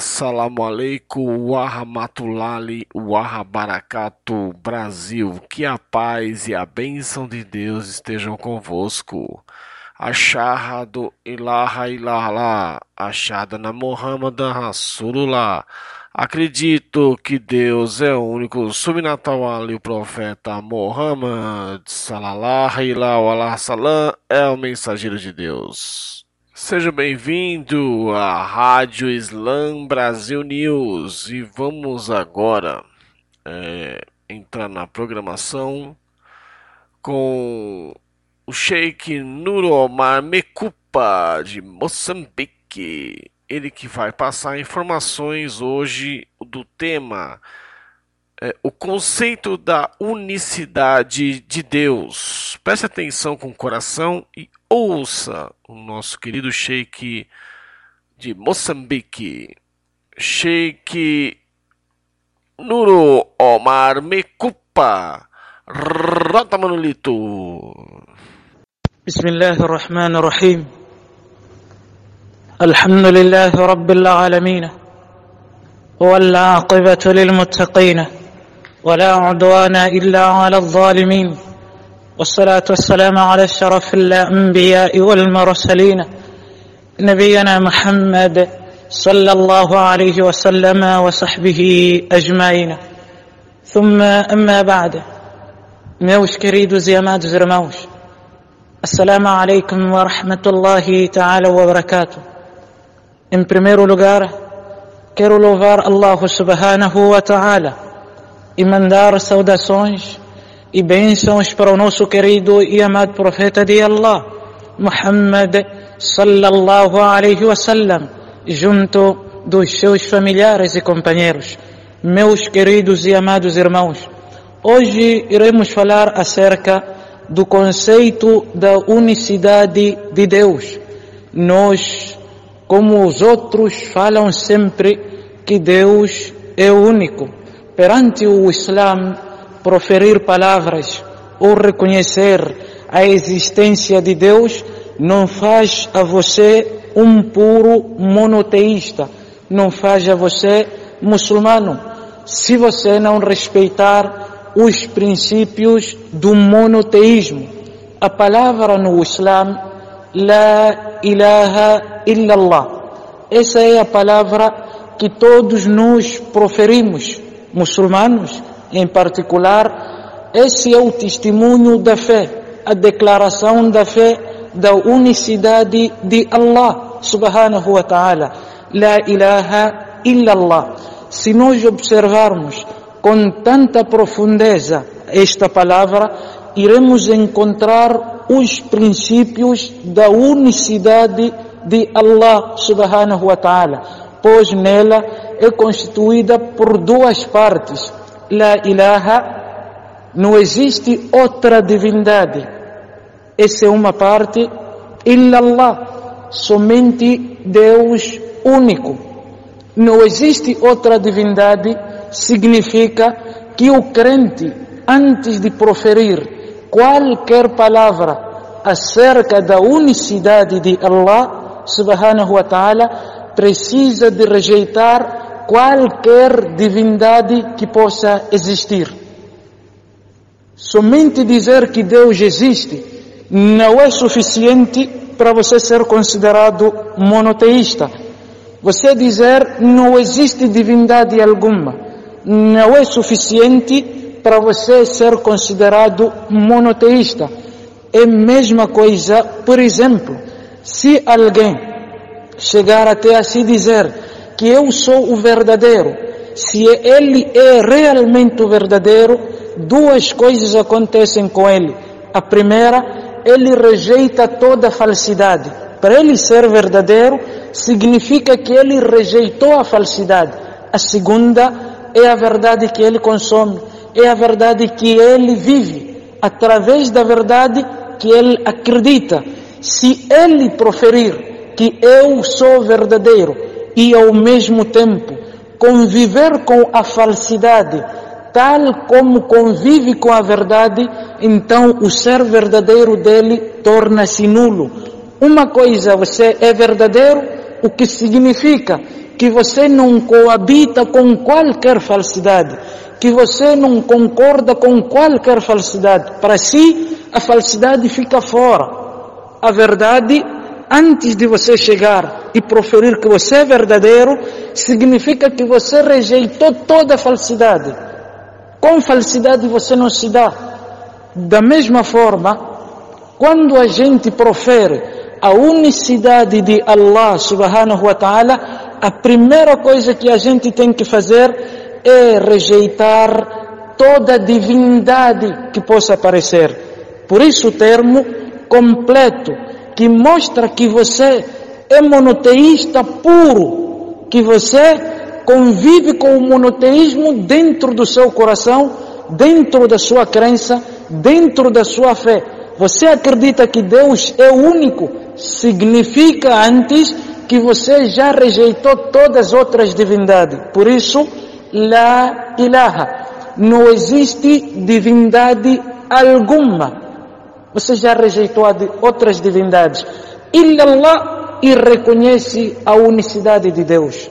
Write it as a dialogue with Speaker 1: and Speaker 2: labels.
Speaker 1: Assalamu alaikum, warahmatullahi wabarakatuh, Brasil. Que a paz e a bênção de Deus estejam convosco. Achado ilaha ilaha, achada na Muhammad Rasulullah. Acredito que Deus é o único subnatal ali, o profeta Muhammad salallahu alaihi salam é o mensageiro de Deus. Seja bem-vindo à Rádio Slam Brasil News e vamos agora é, entrar na programação com o Sheikh Nuromar Mekupa de Moçambique. Ele que vai passar informações hoje do tema é, o conceito da unicidade de Deus. Preste atenção com o coração e ouça o nosso querido Sheik de Moçambique, Sheik Nuro Omar Mekupa. Rota Manolito.
Speaker 2: بسم الله الرحمن الرحيم الحمد لله رب العالمين والعاقبة للمتقين ولا عدوان إلا على الظالمين. والصلاة والسلام على الشرف الأنبياء والمرسلين. نبينا محمد صلى الله عليه وسلم وصحبه أجمعين. ثم أما بعد. موش كريد زيامات زرموش. السلام عليكم ورحمة الله تعالى وبركاته. ان primeiro lugar quero louvar Allah subhanahu wa e mandar saudações e bênçãos para o nosso querido e amado profeta de Allah, Muhammad sallallahu alaihi wasallam, junto dos seus familiares e companheiros. Meus queridos e amados irmãos, hoje iremos falar acerca do conceito da unicidade de Deus. Nós, como os outros, falam sempre que Deus é único. Perante o Islã, proferir palavras ou reconhecer a existência de Deus não faz a você um puro monoteísta, não faz a você muçulmano. Se você não respeitar os princípios do monoteísmo, a palavra no Islã, La ilaha illallah. Essa é a palavra que todos nós proferimos, muçulmanos, em particular, esse é o testemunho da fé, a declaração da fé da unicidade de Allah subhanahu wa ta'ala. La ilaha illallah. Se nós observarmos com tanta profundeza esta palavra, iremos encontrar os princípios da unicidade de Allah subhanahu wa ta'ala, pois nela é constituída por duas partes, La ilaha, não existe outra divindade. Essa é uma parte, illallah, somente Deus único. Não existe outra divindade, significa que o crente, antes de proferir qualquer palavra acerca da unicidade de Allah, subhanahu wa ta'ala, precisa de rejeitar qualquer divindade que possa existir. Somente dizer que Deus existe não é suficiente para você ser considerado monoteísta. Você dizer não existe divindade alguma não é suficiente para você ser considerado monoteísta. É a mesma coisa, por exemplo, se alguém chegar até a se dizer que eu sou o verdadeiro, se ele é realmente o verdadeiro, duas coisas acontecem com ele. A primeira, ele rejeita toda falsidade. Para ele ser verdadeiro, significa que ele rejeitou a falsidade. A segunda é a verdade que ele consome, é a verdade que ele vive, através da verdade que ele acredita. Se ele proferir que eu sou verdadeiro e ao mesmo tempo conviver com a falsidade, tal como convive com a verdade, então o ser verdadeiro dele torna-se nulo. Uma coisa, você é verdadeiro, o que significa que você não coabita com qualquer falsidade, que você não concorda com qualquer falsidade. Para si, a falsidade fica fora. A verdade, antes de você chegar e proferir que você é verdadeiro, significa que você rejeitou toda a falsidade. Com falsidade você não se dá. Da mesma forma, quando a gente profere a unicidade de Allah subhanahu wa ta'ala, a primeira coisa que a gente tem que fazer é rejeitar toda divindade que possa aparecer. Por isso o termo completo, que mostra que você é monoteísta puro, que você convive com o monoteísmo dentro do seu coração, dentro da sua crença, dentro da sua fé. Você acredita que Deus é único, significa antes que você já rejeitou todas as outras divindades. Por isso, la ilaha. Não existe divindade alguma. Você já rejeitou outras divindades. Illallah e reconhece a unicidade de Deus.